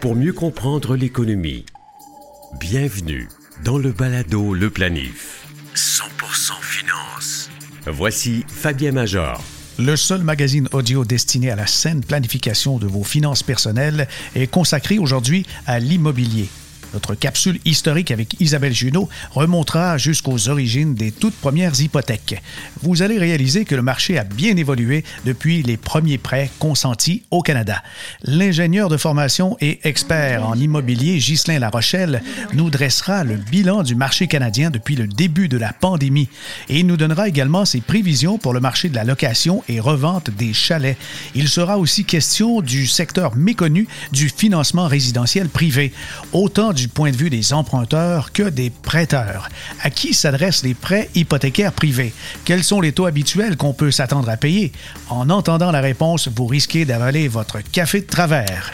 Pour mieux comprendre l'économie, bienvenue dans le balado Le Planif. 100% finance. Voici Fabien Major. Le seul magazine audio destiné à la saine planification de vos finances personnelles est consacré aujourd'hui à l'immobilier. Notre capsule historique avec Isabelle Junot remontera jusqu'aux origines des toutes premières hypothèques. Vous allez réaliser que le marché a bien évolué depuis les premiers prêts consentis au Canada. L'ingénieur de formation et expert en immobilier Ghislain Larochelle nous dressera le bilan du marché canadien depuis le début de la pandémie et nous donnera également ses prévisions pour le marché de la location et revente des chalets. Il sera aussi question du secteur méconnu du financement résidentiel privé, autant du point de vue des emprunteurs que des prêteurs. À qui s'adressent les prêts hypothécaires privés? Quels sont les taux habituels qu'on peut s'attendre à payer? En entendant la réponse, vous risquez d'avaler votre café de travers.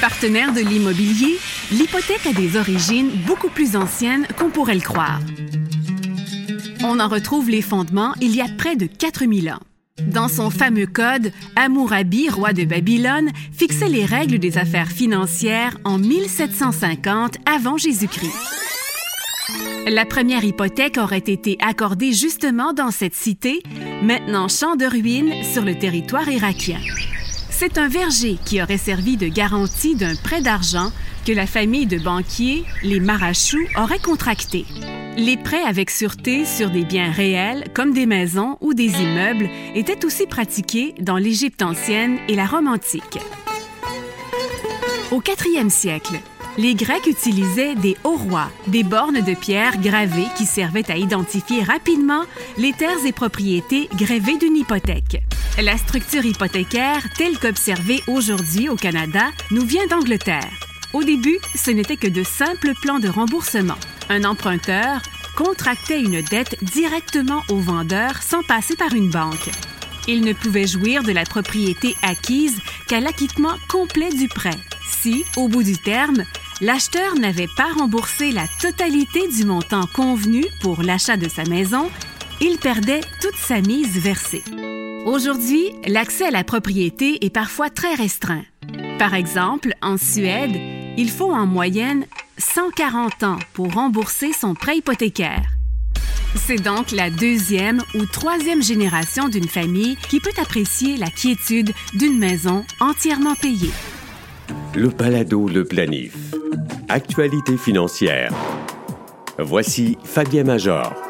Partenaire de l'immobilier, l'hypothèque a des origines beaucoup plus anciennes qu'on pourrait le croire. On en retrouve les fondements il y a près de 4000 ans. Dans son fameux code, Hammurabi, roi de Babylone, fixait les règles des affaires financières en 1750 avant Jésus-Christ. La première hypothèque aurait été accordée justement dans cette cité, maintenant champ de ruines sur le territoire irakien. C'est un verger qui aurait servi de garantie d'un prêt d'argent que la famille de banquiers, les Marachou, aurait contracté. Les prêts avec sûreté sur des biens réels, comme des maisons ou des immeubles, étaient aussi pratiqués dans l'Égypte ancienne et la Rome antique. Au 4e siècle, les Grecs utilisaient des rois, des bornes de pierre gravées qui servaient à identifier rapidement les terres et propriétés grévées d'une hypothèque. La structure hypothécaire, telle qu'observée aujourd'hui au Canada, nous vient d'Angleterre. Au début, ce n'était que de simples plans de remboursement. Un emprunteur contractait une dette directement au vendeur sans passer par une banque. Il ne pouvait jouir de la propriété acquise qu'à l'acquittement complet du prêt. Si, au bout du terme, l'acheteur n'avait pas remboursé la totalité du montant convenu pour l'achat de sa maison, il perdait toute sa mise versée. Aujourd'hui, l'accès à la propriété est parfois très restreint. Par exemple, en Suède, il faut en moyenne 140 ans pour rembourser son prêt hypothécaire. C'est donc la deuxième ou troisième génération d'une famille qui peut apprécier la quiétude d'une maison entièrement payée. Le balado Le Planif. Actualité financière. Voici Fabien Major.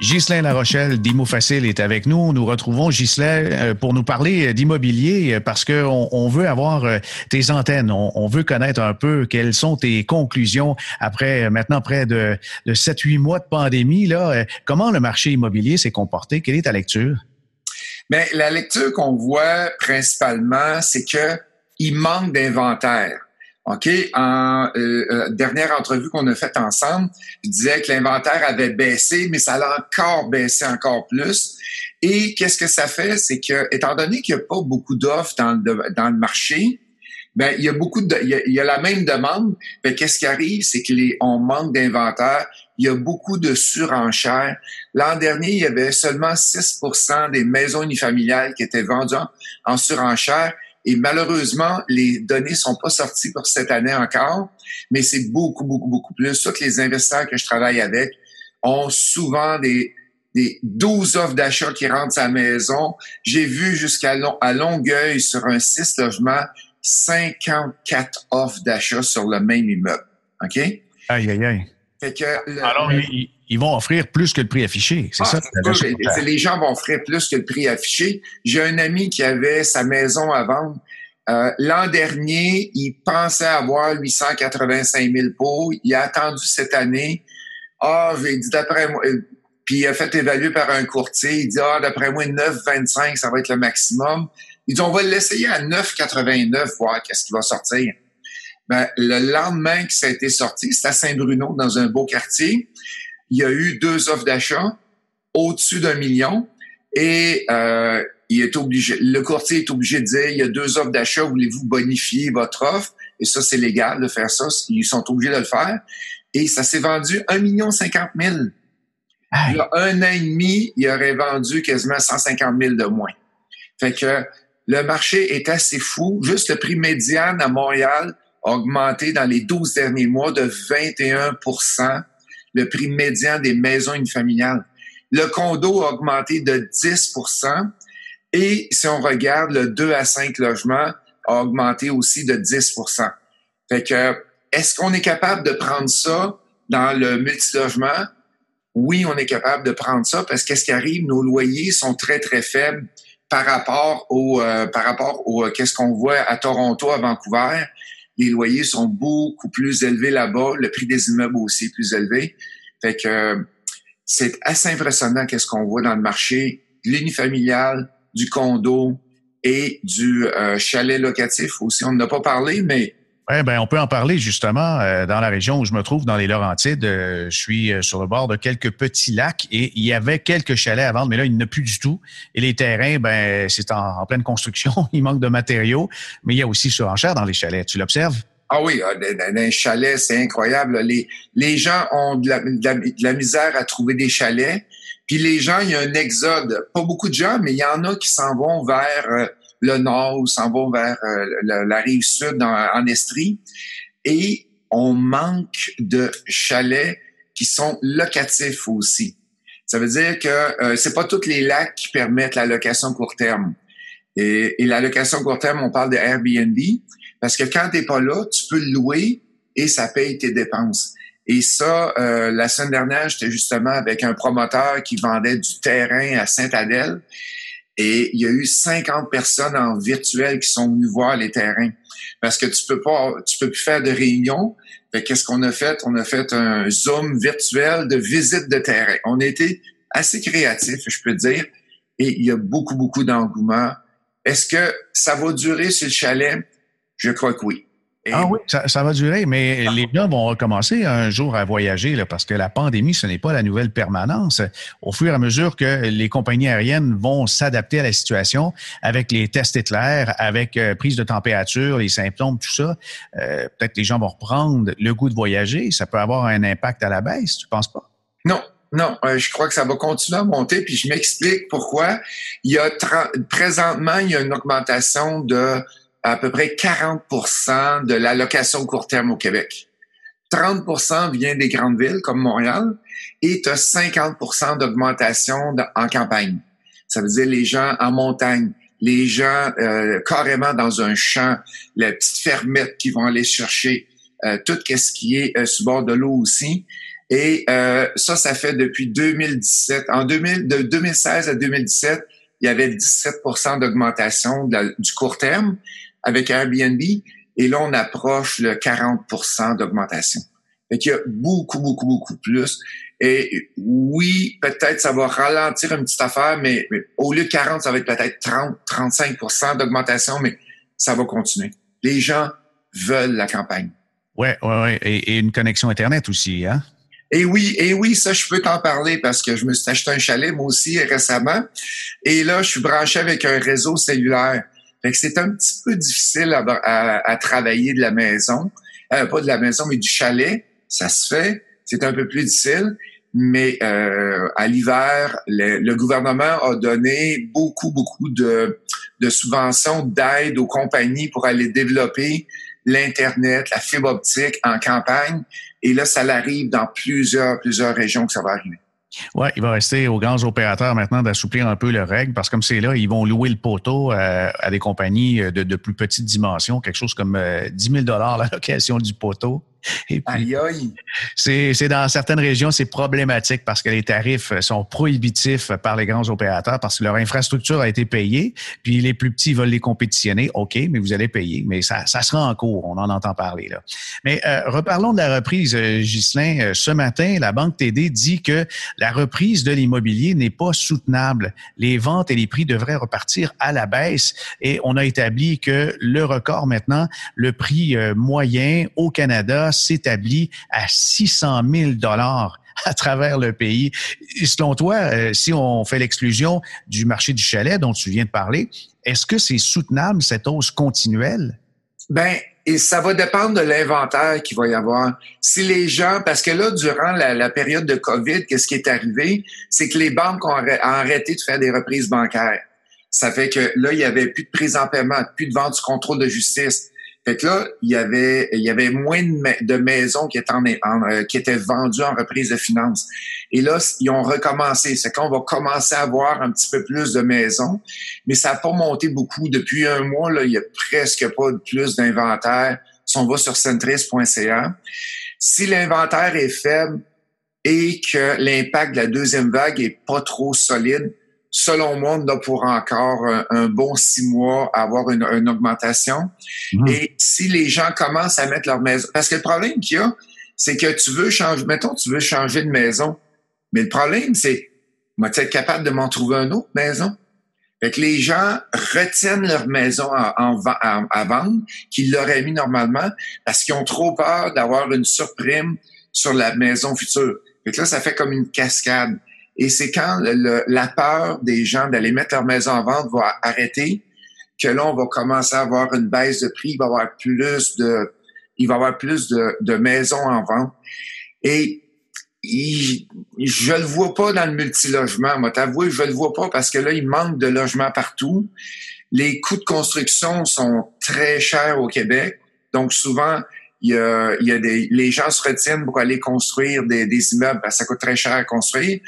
Ghislain Larochelle d'Imo Facile est avec nous. Nous retrouvons Ghislain euh, pour nous parler d'immobilier euh, parce qu'on on veut avoir euh, tes antennes. On, veut connaître un peu quelles sont tes conclusions après maintenant près de, de 7-8 mois de pandémie. Là. Comment le marché immobilier s'est comporté? Quelle est ta lecture? Bien, la lecture qu'on voit principalement, c'est que il manque d'inventaire. OK, en euh, euh, dernière entrevue qu'on a faite ensemble, je disais que l'inventaire avait baissé, mais ça a encore baissé encore plus. Et qu'est-ce que ça fait? C'est que, étant donné qu'il n'y a pas beaucoup d'offres dans le, dans le marché, ben il y a beaucoup de, il y a, la même demande. mais qu'est-ce qui arrive, c'est que les, on manque d'inventaire. Il y a beaucoup de surenchères. L'an dernier, il y avait seulement 6% des maisons unifamiliales qui étaient vendues en, en surenchère. Et malheureusement, les données sont pas sorties pour cette année encore, mais c'est beaucoup, beaucoup, beaucoup plus. Tous les investisseurs que je travaille avec ont souvent des, des 12 offres d'achat qui rentrent à la maison. J'ai vu jusqu'à à Longueuil sur un 6 logements 54 offres d'achat sur le même immeuble. OK? Aïe, aïe, aïe. Alors, ils, vont offrir plus que le prix affiché, c'est ah, ça? les gens vont offrir plus que le prix affiché. J'ai un ami qui avait sa maison à vendre. Euh, l'an dernier, il pensait avoir 885 000 pots. Il a attendu cette année. Ah, j'ai dit d'après moi, euh, puis il a fait évaluer par un courtier. Il dit, ah, d'après moi, 9,25, ça va être le maximum. Il dit, on va l'essayer à 9,89, voir qu'est-ce qui va sortir. Ben, le lendemain que ça a été sorti, c'est à Saint-Bruno, dans un beau quartier. Il y a eu deux offres d'achat au-dessus d'un million et euh, il est obligé, le courtier est obligé de dire il y a deux offres d'achat, voulez-vous bonifier votre offre? Et ça, c'est légal de faire ça. Ils sont obligés de le faire. Et ça s'est vendu un million cinquante mille. Il y a un an et demi, il aurait vendu quasiment 150 000 de moins. Fait que le marché est assez fou. Juste le prix médian à Montréal augmenté dans les 12 derniers mois de 21 le prix médian des maisons unifamiliales. Le condo a augmenté de 10% et si on regarde le 2 à 5 logements a augmenté aussi de 10% Fait que est-ce qu'on est capable de prendre ça dans le multilogement? Oui, on est capable de prendre ça parce qu'est-ce qui arrive? Nos loyers sont très, très faibles par rapport au, euh, par rapport au, euh, qu'est-ce qu'on voit à Toronto, à Vancouver. Les loyers sont beaucoup plus élevés là-bas. Le prix des immeubles aussi est plus élevé. Fait que c'est assez impressionnant qu'est-ce qu'on voit dans le marché. L'unifamilial, du condo et du euh, chalet locatif aussi. On n'a pas parlé, mais oui, ben, on peut en parler justement euh, dans la région où je me trouve, dans les Laurentides. Euh, je suis sur le bord de quelques petits lacs et il y avait quelques chalets à vendre, mais là, il n'y en a plus du tout. Et les terrains, ben, c'est en, pleine construction. il manque de matériaux, mais il y a aussi surenchère dans les chalets. Tu l'observes? Ah oui, ah, un chalet, c'est incroyable. Les, les gens ont de la, de la misère à trouver des chalets. Puis les gens, il y a un exode. Pas beaucoup de gens, mais il y en a qui s'en vont vers euh, le nord ou s'en vont vers euh, la, rive sud en, Estrie. Et on manque de chalets qui sont locatifs aussi. Ça veut dire que euh, c'est pas tous les lacs qui permettent la location court terme. Et, la location court terme, on parle de Airbnb, parce que quand t'es pas là, tu peux le louer et ça paye tes dépenses. Et ça, euh, la semaine dernière, j'étais justement avec un promoteur qui vendait du terrain à Saint-Adèle. Et il y a eu 50 personnes en virtuel qui sont venues voir les terrains. Parce que tu peux pas, tu peux plus faire de réunions. qu'est-ce qu'on a fait? On a fait un Zoom virtuel de visite de terrain. On a été assez créatifs, je peux dire. Et il y a beaucoup, beaucoup d'engouement. Est-ce que ça va durer sur le chalet? Je crois que oui. Ah oui, ça, va durer, mais les gens vont recommencer un jour à voyager là, parce que la pandémie, ce n'est pas la nouvelle permanence. Au fur et à mesure que les compagnies aériennes vont s'adapter à la situation avec les tests éclairs, avec euh, prise de température, les symptômes, tout ça, euh, peut-être les gens vont reprendre le goût de voyager. Ça peut avoir un impact à la baisse, tu penses pas? Non, non, euh, je crois que ça va continuer à monter, puis je m'explique pourquoi. Il y a présentement, il y a une augmentation de à peu près 40 de l'allocation court terme au Québec. 30 vient des grandes villes comme Montréal et tu as 50 d'augmentation en campagne. Ça veut dire les gens en montagne, les gens euh, carrément dans un champ, les petites fermettes qui vont aller chercher euh, tout ce qui est euh, sous bord de l'eau aussi. Et euh, ça, ça fait depuis 2017. En 2000, de 2016 à 2017, il y avait 17 d'augmentation du court terme avec Airbnb. Et là, on approche le 40% d'augmentation. Fait qu'il y a beaucoup, beaucoup, beaucoup plus. Et oui, peut-être ça va ralentir une petite affaire, mais, au lieu de 40, ça va être peut-être 30, 35% d'augmentation, mais ça va continuer. Les gens veulent la campagne. Ouais, ouais, ouais. Et, une connexion Internet aussi, hein? Et oui, et oui, ça, je peux t'en parler parce que je me suis acheté un chalet, moi aussi, récemment. Et là, je suis branché avec un réseau cellulaire. C'est un petit peu difficile à, travailler de la maison. Euh, pas de la maison, mais du chalet. Ça se fait. C'est un peu plus difficile. Mais euh, à l'hiver, le, gouvernement a donné beaucoup, beaucoup de, de subventions, d'aide aux compagnies pour aller développer l'Internet, la fibre optique en campagne. Et là, ça arrive dans plusieurs, plusieurs régions que ça va arriver. Oui, il va rester aux grands opérateurs maintenant d'assouplir un peu leurs règles parce que comme c'est là, ils vont louer le poteau euh, à, des compagnies de, de, plus petites dimensions, quelque chose comme 10 000 la location du poteau. Et puis, C'est, dans certaines régions, c'est problématique parce que les tarifs sont prohibitifs par les grands opérateurs parce que leur infrastructure a été payée, puis les plus petits veulent les compétitionner. OK, mais vous allez payer. Mais ça, ça sera en cours, on en entend parler. là. Mais euh, reparlons de la reprise, euh, Ghislain. Euh, ce matin, la Banque TD dit que la reprise de l'immobilier n'est pas soutenable. Les ventes et les prix devraient repartir à la baisse et on a établi que le record maintenant, le prix moyen au Canada, s'établit à 600 000 dollars à travers le pays. selon toi, euh, si on fait l'exclusion du marché du chalet dont tu viens de parler, est-ce que c'est soutenable cette hausse continuelle? Ben, et ça va dépendre de l'inventaire qu'il va y avoir. Si les gens, parce que là, durant la, période de COVID, qu'est-ce qui est arrivé, c'est que les banques ont arrêté de faire des reprises bancaires. Ça fait que là, il y avait plus de prise en paiement, plus de vente du contrôle de justice. Fait que là, il y avait, il y avait moins de, maisons qui étaient, en, euh, qui étaient vendues en reprise de finances. Et là, ils ont recommencé. C'est qu'on va commencer à avoir un petit peu plus de maisons, mais ça n'a pas monté beaucoup. Depuis un mois, là, il y a presque pas plus d'inventaire. Si on va sur centris.ca, si l'inventaire est faible et que l'impact de la deuxième vague est pas trop solide, selon moi, on a pour encore un, bon six mois à avoir une, augmentation. Mhm. Et si les gens commencent à mettre leur maison, parce que le problème qu'il y a, c'est que tu veux changer, mettons, tu veux changer de maison, mais le problème, c'est, moi, tu être capable de m'en trouver une autre maison? Fait que les gens retiennent leur maison en, à vendre qu'ils l'auraient mis normalement parce qu'ils ont trop peur d'avoir une surprime sur la maison future. Fait que là, ça fait comme une cascade. Et c'est quand la peur des gens d'aller mettre leur maison en vente va arrêter que là, on va commencer à avoir une baisse de prix, il va y avoir plus de, il va avoir plus de, maisons en vente. Et je le vois pas dans le multilogement. Moi, t'avouer, je le vois pas parce que là, il manque de logements partout. Les coûts de construction sont très chers au Québec. Donc, souvent, il y a, il y a des, les gens se retiennent pour aller construire des, des immeubles parce que ça coûte très cher à construire.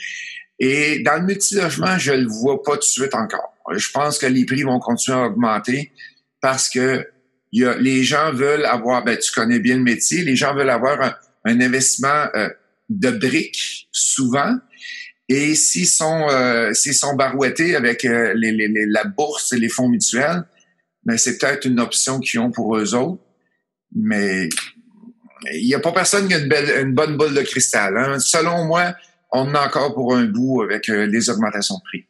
Et dans le multilogement, je le vois pas tout de suite encore. Je pense que les prix vont continuer à augmenter parce que les gens veulent avoir, ben, tu connais bien le métier, les gens veulent avoir un, investissement euh, de briques souvent. Et s'ils sont, euh, sont barouettés avec euh, la bourse et les fonds mutuels, ben c'est peut-être une option qu'ils ont pour eux autres. Mais il n'y a pas personne qui a une, belle, une bonne boule de cristal. Hein. Selon moi, on en a encore pour un bout avec euh, les augmentations de prix.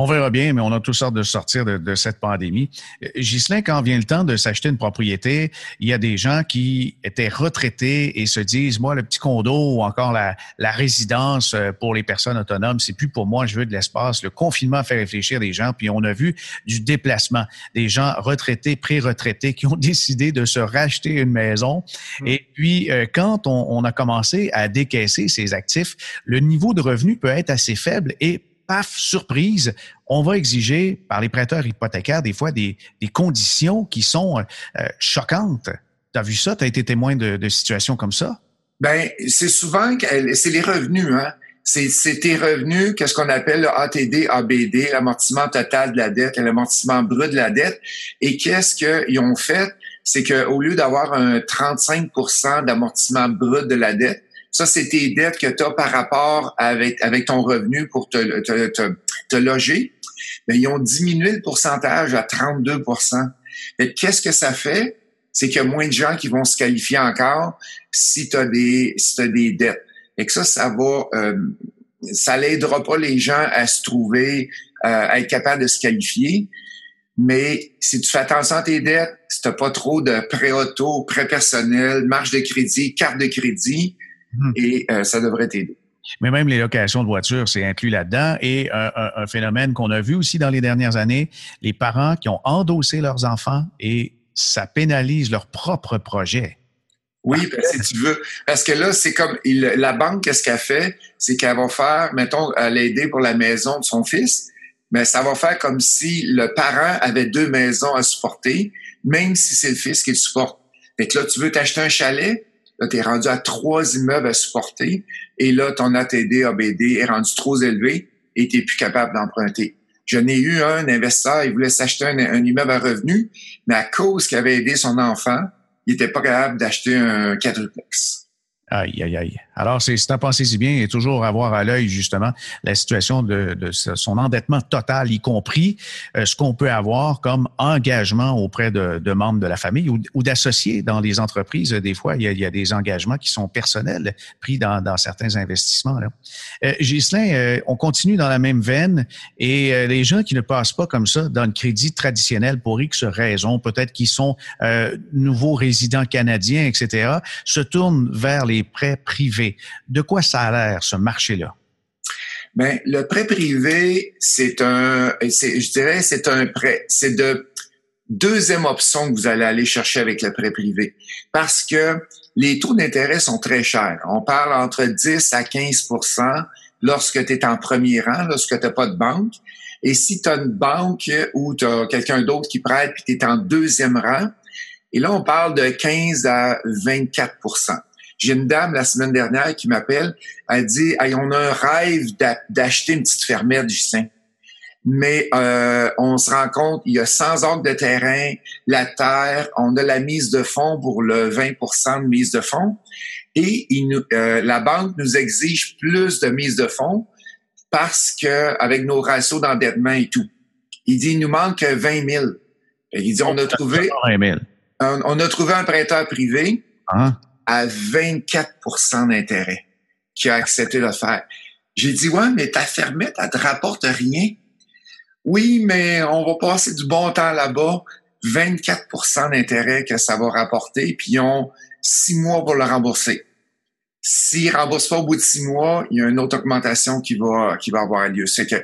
On verra bien, mais on a toutes sortes de sortir de, cette pandémie. Euh, Ghislain, quand vient le temps de s'acheter une propriété, il y a des gens qui étaient retraités et se disent, moi, le petit condo ou encore la, résidence euh, pour les personnes autonomes, c'est plus pour moi, je veux de l'espace. Le confinement fait réfléchir des gens, puis on a vu du déplacement, des gens retraités, pré-retraités qui ont décidé de se racheter une maison. Mmh. Et puis, euh, quand on, on a commencé à décaisser ces actifs, le niveau de revenu peut être assez faible et paf, surprise, on va exiger par les prêteurs hypothécaires des fois des, conditions qui sont euh, choquantes. Tu as vu ça? Tu as été témoin de, situations comme ça? Ben, c'est souvent, c'est les revenus, hein. C'est tes revenus, qu'est-ce qu'on appelle le ATD, ABD, l'amortissement total de la dette, l'amortissement brut de la dette. Et qu'est-ce qu'ils ont fait? C'est qu'au lieu d'avoir un 35 d'amortissement brut de la dette, ça, c'est tes dettes que tu as par rapport avec, avec ton revenu pour te, te, te, loger. Mais ils ont diminué le pourcentage à 32% Qu'est-ce que ça fait? C'est qu'il y a moins de gens qui vont se qualifier encore si tu as des si as des dettes. Et que ça, ça va euh, ça l'aidera pas les gens à se trouver, euh, à être capable de se qualifier. Mais si tu fais attention à tes dettes, si tu n'as pas trop de prêt auto, prêt personnel, marge de crédit, carte de crédit, Hmm. et euh, ça devrait t'aider. Mais même les locations de voitures, c'est inclus là-dedans. Et un, phénomène qu'on a vu aussi dans les dernières années, les parents qui ont endossé leurs enfants et ça pénalise leur propre projet. Oui, ben, si tu veux. Parce que là, c'est comme la banque, qu'est-ce qu'elle fait? C'est qu'elle va faire, mettons, l'aider pour la maison de son fils, mais ça va faire comme si le parent avait deux maisons à supporter, même si c'est le fils qui le supporte. Fait que là, tu veux t'acheter un chalet, Là, tu es rendu à trois immeubles à supporter et là, ton ATD, ABD est rendu trop élevé et tu plus capable d'emprunter. Je n'ai eu un investisseur, il voulait s'acheter un, immeuble à revenu, mais à cause qu'il avait aidé son enfant, il n'était pas capable d'acheter un quadruplex. Aïe, aïe, aïe. Alors, c'est à penser si bien et toujours avoir à l'œil, justement, la situation de, de, son endettement total, y compris euh, ce qu'on peut avoir comme engagement auprès de, de membres de la famille ou, ou d'associés dans les entreprises. Des fois, il y, a, il y, a, des engagements qui sont personnels pris dans, dans certains investissements. Là. Euh, Ghislain, euh, on continue dans la même veine et euh, les gens qui ne passent pas comme ça dans le crédit traditionnel pour X raisons, peut-être qu'ils sont nouveaux résidents canadiens, etc., se tournent vers les prêts privés. De quoi ça a l'air, ce marché-là? Ben, le prêt privé, c'est un, je dirais, c'est un prêt, c'est de, deuxième option que vous allez aller chercher avec le prêt privé. Parce que les taux d'intérêt sont très chers. On parle entre 10 à 15% lorsque tu es en premier rang, lorsque tu n'as pas de banque. Et si tu as une banque ou tu as quelqu'un d'autre qui prête puis tu es en deuxième rang, et là, on parle de 15 à 24 J'ai une dame la semaine dernière qui m'appelle, elle dit hey, on a un rêve d'acheter une petite fermette, Justin mais euh, on se rend compte, il y a 100 acres de terrain, la terre, on a la mise de fonds pour le 20% de mise de fonds, et il euh, la banque nous exige plus de mise de fonds parce que avec nos ratios d'endettement et tout. Il dit, il nous manque 20 000. il dit, on a trouvé, on, a trouvé un prêteur privé ah. À 24% d'intérêt qui a accepté de faire. J'ai dit, ouais, mais ta fermette, elle te rapporte rien. Oui, mais on va passer du bon temps là-bas. 24% d'intérêt que ça va rapporter, puis ils ont six mois pour le rembourser. S'ils ne remboursent pas au bout de six mois, il y a une autre augmentation qui va, qui va avoir lieu. C'est que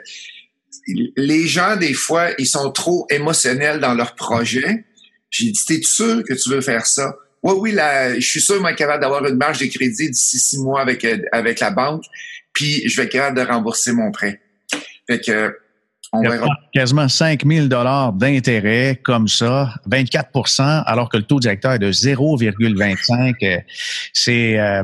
les gens, des fois, ils sont trop émotionnels dans leur projet. J'ai dit, t'es sûr que tu veux faire ça? Oui, oui, là, je suis sûr, moi, capable d'avoir une marge de crédit d'ici six mois avec, avec la banque, puis je vais être capable de rembourser mon prêt. Fait que, Quasiment 5 000 d'intérêt comme ça, 24% alors que le taux directeur est de 0,25. Euh, c'est euh,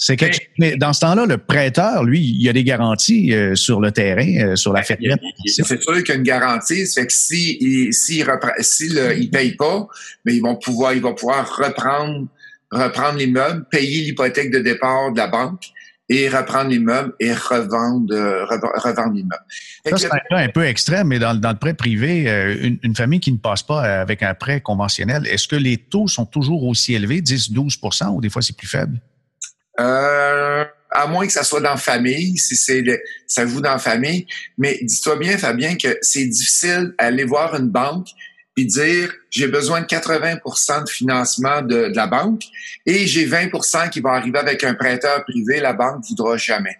c'est Mais dans ce temps-là, le prêteur, lui, il y a des garanties euh, sur le terrain, sur la ferme. C'est sûr qu'il y a une garantie. C'est que si il, si il paye pas, mais ils vont pouvoir, il va pouvoir reprendre reprendre l'immeuble, payer l'hypothèque de départ de la banque et reprendre l'immeuble et revendre, euh, revendre l'immeuble. Ça, c'est un cas un peu extrême, mais dans, dans le prêt privé, euh, une, une, famille qui ne passe pas avec un prêt conventionnel, est-ce que les taux sont toujours aussi élevés, 10-12% ou des fois c'est plus faible? Euh, à moins que ça soit dans la famille, si c'est ça joue dans la famille. Mais dis-toi bien, Fabien, que c'est difficile d'aller voir une banque puis dire j'ai besoin de 80% de financement de, la banque et j'ai 20% qui va arriver avec un prêteur privé, la banque voudra jamais.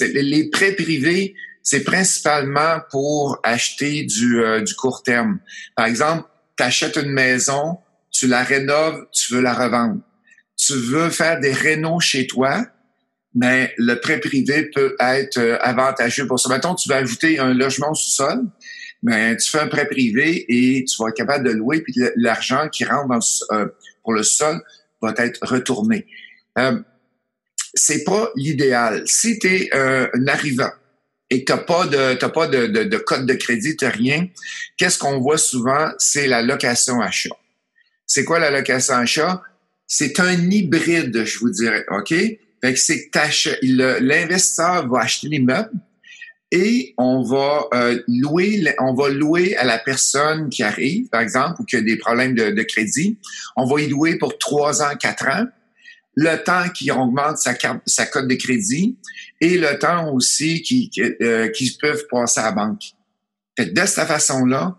Les prêts privés, c'est principalement pour acheter du, euh, du court terme. Par exemple, tu achètes une maison, tu la rénoves, tu veux la revendre. Tu veux faire des rénaux chez toi, mais le prêt privé peut être euh, avantageux pour ça. Mettons, tu veux ajouter un logement sous-sol, mais tu fais un prêt privé et tu vas être capable de louer, puis l'argent qui rentre dans, euh, pour le sol va être retourné. Euh, c'est pas l'idéal. Si tu es euh, un arrivant et que tu pas de t'as pas de, de, de, code de crédit, tu rien, qu'est-ce qu'on voit souvent? C'est la location achat. C'est quoi la location achat? C'est un hybride, je vous dirais, OK? Fait que c'est que l'investisseur va acheter l'immeuble, et on va euh, louer on va louer à la personne qui arrive, par exemple, ou qui a des problèmes de, crédit. On va y louer pour trois ans, quatre ans, le temps qui augmente sa, sa cote de crédit et le temps aussi qui, euh, peuvent passer à la banque. Fait de cette façon-là,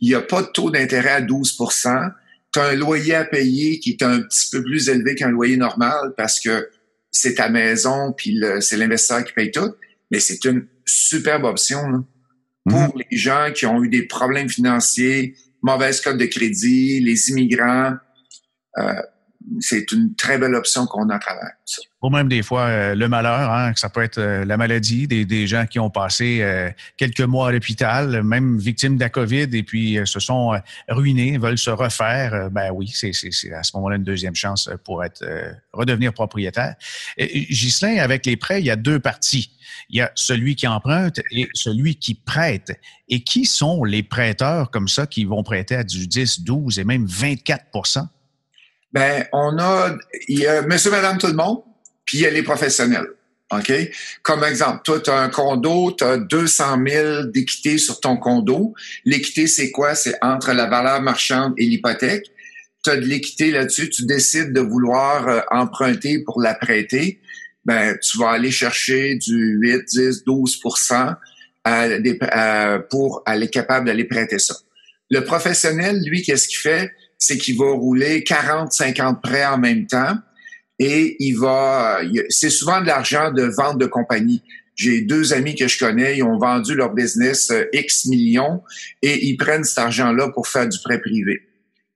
il n'y a pas de taux d'intérêt à 12 Tu as un loyer à payer qui est un petit peu plus élevé qu'un loyer normal parce que c'est ta maison, puis c'est l'investisseur qui paye tout, mais c'est une superbe option pour mhm. les gens qui ont eu des problèmes financiers, mauvaise cote de crédit, les immigrants. Euh, c'est une très belle option qu'on a à travers ça. Ou même des fois euh, le malheur, hein, que ça peut être euh, la maladie, des, gens qui ont passé euh, quelques mois à l'hôpital, même victimes de la COVID, et puis se sont ruinés, veulent se refaire. ben oui, c'est à ce moment-là une deuxième chance pour être redevenir propriétaire. Ghislain, avec les prêts, il y a deux parties. Il y a celui qui emprunte et celui qui prête. Et qui sont les prêteurs comme ça qui vont prêter à du 10, 12 et même 24 ben, on a, il y a monsieur, madame, tout le monde, puis il y a les professionnels. OK? Comme exemple, toi, tu as un condo, tu as 200 000 d'équité sur ton condo. L'équité, c'est quoi? C'est entre la valeur marchande et l'hypothèque. Tu as de l'équité là-dessus, tu décides de vouloir euh, emprunter pour la prêter. Ben, tu vas aller chercher du 8, 10, 12% pour aller capable d'aller prêter ça. Le professionnel, lui, qu'est-ce qu'il fait? C'est qu'il va rouler 40, 50 prêts en même temps et il va, c'est souvent de l'argent de vente de compagnie. J'ai deux amis que je connais, ils ont vendu leur business euh, X millions et ils prennent cet argent-là pour faire du prêt privé.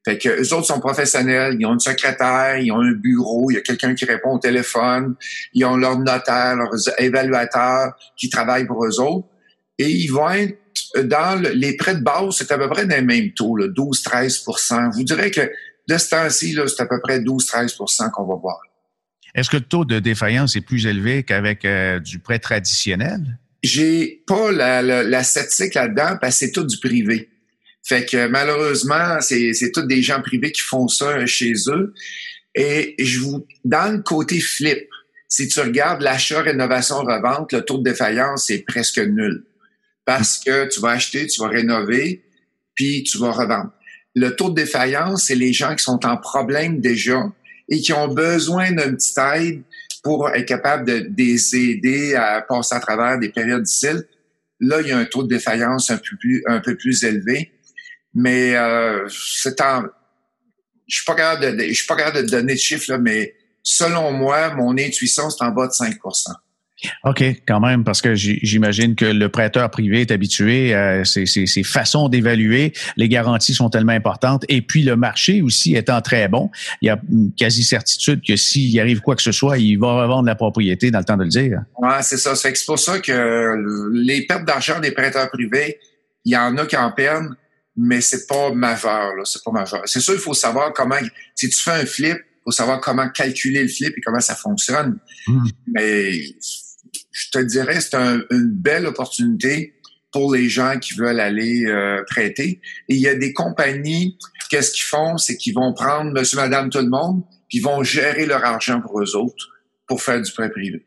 Fait que eux autres sont professionnels, ils ont une secrétaire, ils ont un bureau, il y a quelqu'un qui répond au téléphone, ils ont leur notaire, leurs évaluateurs qui travaillent pour eux autres et ils vont être dans les prêts de base, c'est à peu près les mêmes taux, 12-13% Vous direz que de ce temps-ci, c'est à peu près 12-13% qu'on va voir. Est-ce que le taux de défaillance est plus élevé qu'avec euh, du prêt traditionnel? J'ai pas la, la, la statistique là-dedans parce que c'est tout du privé. Fait que malheureusement, c'est, c'est tous des gens privés qui font ça chez eux. Et je vous, dans le côté flip, si tu regardes l'achat, rénovation, revente, le taux de défaillance est presque nul. Parce que tu vas acheter, tu vas rénover, puis tu vas revendre. Le taux de défaillance, c'est les gens qui sont en problème déjà, et qui ont besoin d'une petite aide pour être capable de, les aider à passer à travers des périodes difficiles. Là, il y a un taux de défaillance un peu plus, élevé. Mais euh, c'est en, je suis pas capable de, je suis pas capable de donner de chiffres, là, mais selon moi, mon intuition, c'est en bas de 5 OK, quand même, parce que j'imagine que le prêteur privé est habitué à ces, ces, façons d'évaluer. Les garanties sont tellement importantes. Et puis, le marché aussi étant très bon, il y a une quasi-certitude que s'il arrive quoi que ce soit, il va revendre la propriété dans le temps de le dire. Oui, c'est ça. C'est pour ça que les pertes d'argent des prêteurs privés, il y en a qui en perdent, mais c'est pas majeur. C'est pas majeur. C'est sûr, il faut savoir comment... Si tu fais un flip, il faut savoir comment calculer le flip et comment ça fonctionne. Mmh. Mais je te dirais, c'est une belle opportunité pour les gens qui veulent aller euh, prêter. Et il y a des compagnies, qu'est-ce qu'ils font? C'est qu'ils vont prendre monsieur, madame, tout le monde, puis ils vont gérer leur argent pour eux autres pour faire du prêt privé.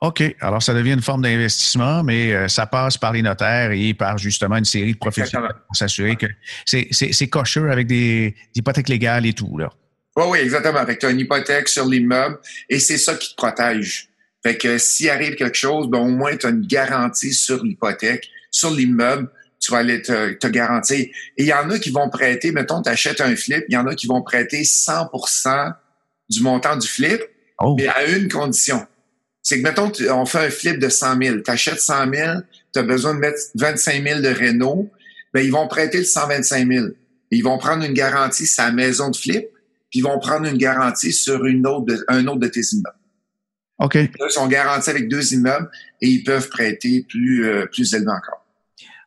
OK. Alors, ça devient une forme d'investissement, mais euh, ça passe par les notaires et par justement une série de professionnels pour s'assurer que c'est cocheux avec des, hypothèques légales et tout. Là. Oui, oui, exactement. Avec une hypothèque sur l'immeuble et c'est ça qui te protège. Fait que s'il arrive quelque chose, ben, au moins tu as une garantie sur l'hypothèque, sur l'immeuble, tu vas aller te, te, garantir. Et il y en a qui vont prêter, mettons, tu achètes un flip, il y en a qui vont prêter 100% du montant du flip, oh. mais à une condition. C'est que, mettons, on fait un flip de 100 000. Tu achètes 100 000, tu as besoin de mettre 25 000 de Renault, ben, ils vont prêter le 125 000. Ils vont prendre une garantie sur la maison de flip, puis ils vont prendre une garantie sur une autre un autre de tes immeubles. OK. ils sont garantis avec deux immeubles et ils peuvent prêter plus, euh, plus élevé encore.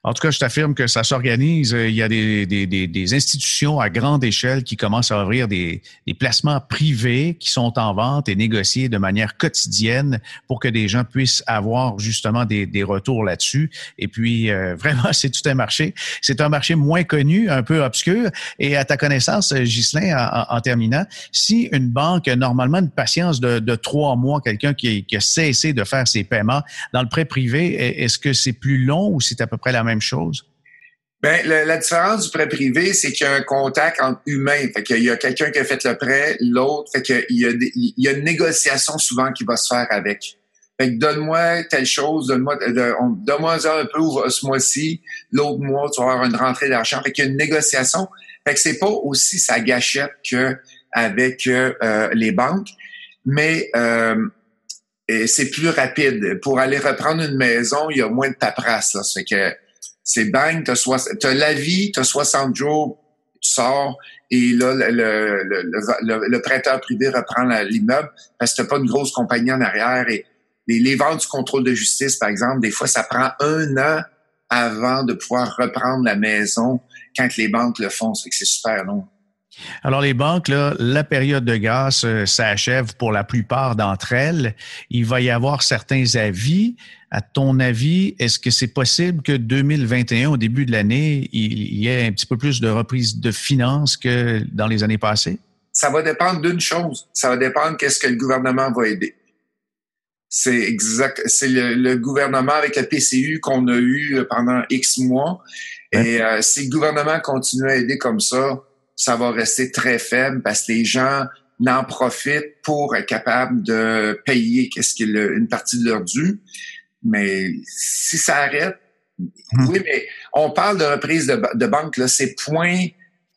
En tout cas, je t'affirme que ça s'organise. Il y a des, des, des, institutions à grande échelle qui commencent à ouvrir des, des, placements privés qui sont en vente et négociés de manière quotidienne pour que des gens puissent avoir justement des, des retours là-dessus. Et puis, euh, vraiment, c'est tout un marché. C'est un marché moins connu, un peu obscur. Et à ta connaissance, Ghislain, en, en terminant, si une banque a normalement une patience de, de trois mois, quelqu'un qui, qui a cessé de faire ses paiements dans le prêt privé, est-ce que c'est plus long ou c'est à peu près la même chose? Ben, la, différence du prêt privé, c'est qu'il y a un contact entre humains. Fait qu'il y a quelqu'un qui a fait le prêt, l'autre. Fait qu'il y a, il y a une négociation souvent qui va se faire avec. Fait que donne-moi telle chose, donne-moi, donne-moi un peu ce mois-ci, l'autre mois, tu vas avoir une rentrée d'argent. Fait qu'il y a une négociation. Fait que c'est pas aussi sa gâchette que avec euh, les banques, mais euh, c'est plus rapide. Pour aller reprendre une maison, il y a moins de paperasse. Fait que c'est bang, tu as, la vie, tu as 60 jours, tu sors, et là, le, le, prêteur privé reprend l'immeuble parce que tu pas une grosse compagnie en arrière. Et les, ventes du contrôle de justice, par exemple, des fois, ça prend un an avant de pouvoir reprendre la maison quand les banques le font. C'est que c'est super long. Alors, les banques, là, la période de grâce euh, s'achève pour la plupart d'entre elles. Il va y avoir certains avis. À ton avis, est-ce que c'est possible que 2021, au début de l'année, il y ait un petit peu plus de reprise de finances que dans les années passées? Ça va dépendre d'une chose. Ça va dépendre qu'est-ce que le gouvernement va aider. C'est exact. C'est le, gouvernement avec la PCU qu'on a eu pendant X mois. Et euh, si le gouvernement continue à aider comme ça, ça va rester très faible parce que les gens n'en profitent pour être capables de payer qu'est-ce qu'il une partie de leur dû. Mais si ça arrête, hum. oui, mais on parle de reprise de, de banque, là, c'est point,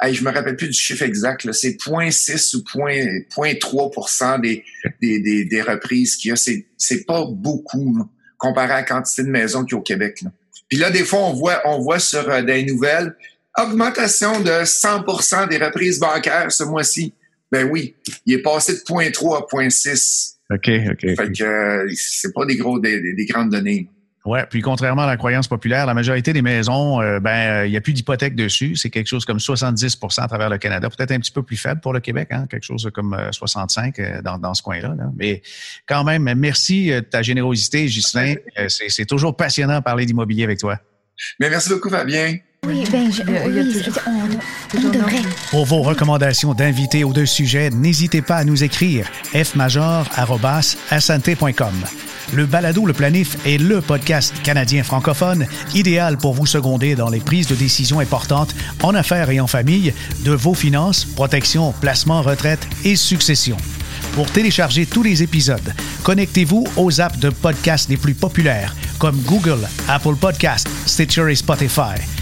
hey, je me rappelle plus du chiffre exact, là, c'est 0.6 ou 0.3 des, des, des, des, reprises qu'il y a. C'est, c'est pas beaucoup comparé à la quantité de maisons qu'il y a au Québec. Là. Puis là, des fois, on voit, on voit sur euh, des nouvelles augmentation de 100% des reprises bancaires ce mois-ci. Ben oui, il est passé de 0.3 à 0.6. OK, OK. Fait que euh, c'est pas des gros des, des grandes données. Ouais, puis contrairement à la croyance populaire, la majorité des maisons, euh, ben il n'y a plus d'hypothèque dessus. C'est quelque chose comme 70% à travers le Canada, peut-être un petit peu plus faible pour le Québec, hein, quelque chose comme 65 dans, dans ce coin-là. Là. Mais quand même, merci de ta générosité, Ghislain. C'est toujours passionnant de parler d'immobilier avec toi. Mais merci beaucoup, Fabien. Oui, ben, je, oui, on, devrait. Pour vos recommandations d'invités ou de sujets, n'hésitez pas à nous écrire fmajor.com. Le balado Le Planif est le podcast canadien francophone idéal pour vous seconder dans les prises de décisions importantes en affaires et en famille de vos finances, protection, placement, retraite et succession. Pour télécharger tous les épisodes, connectez-vous aux apps de podcast les plus populaires comme Google, Apple Podcast, Stitcher et Spotify.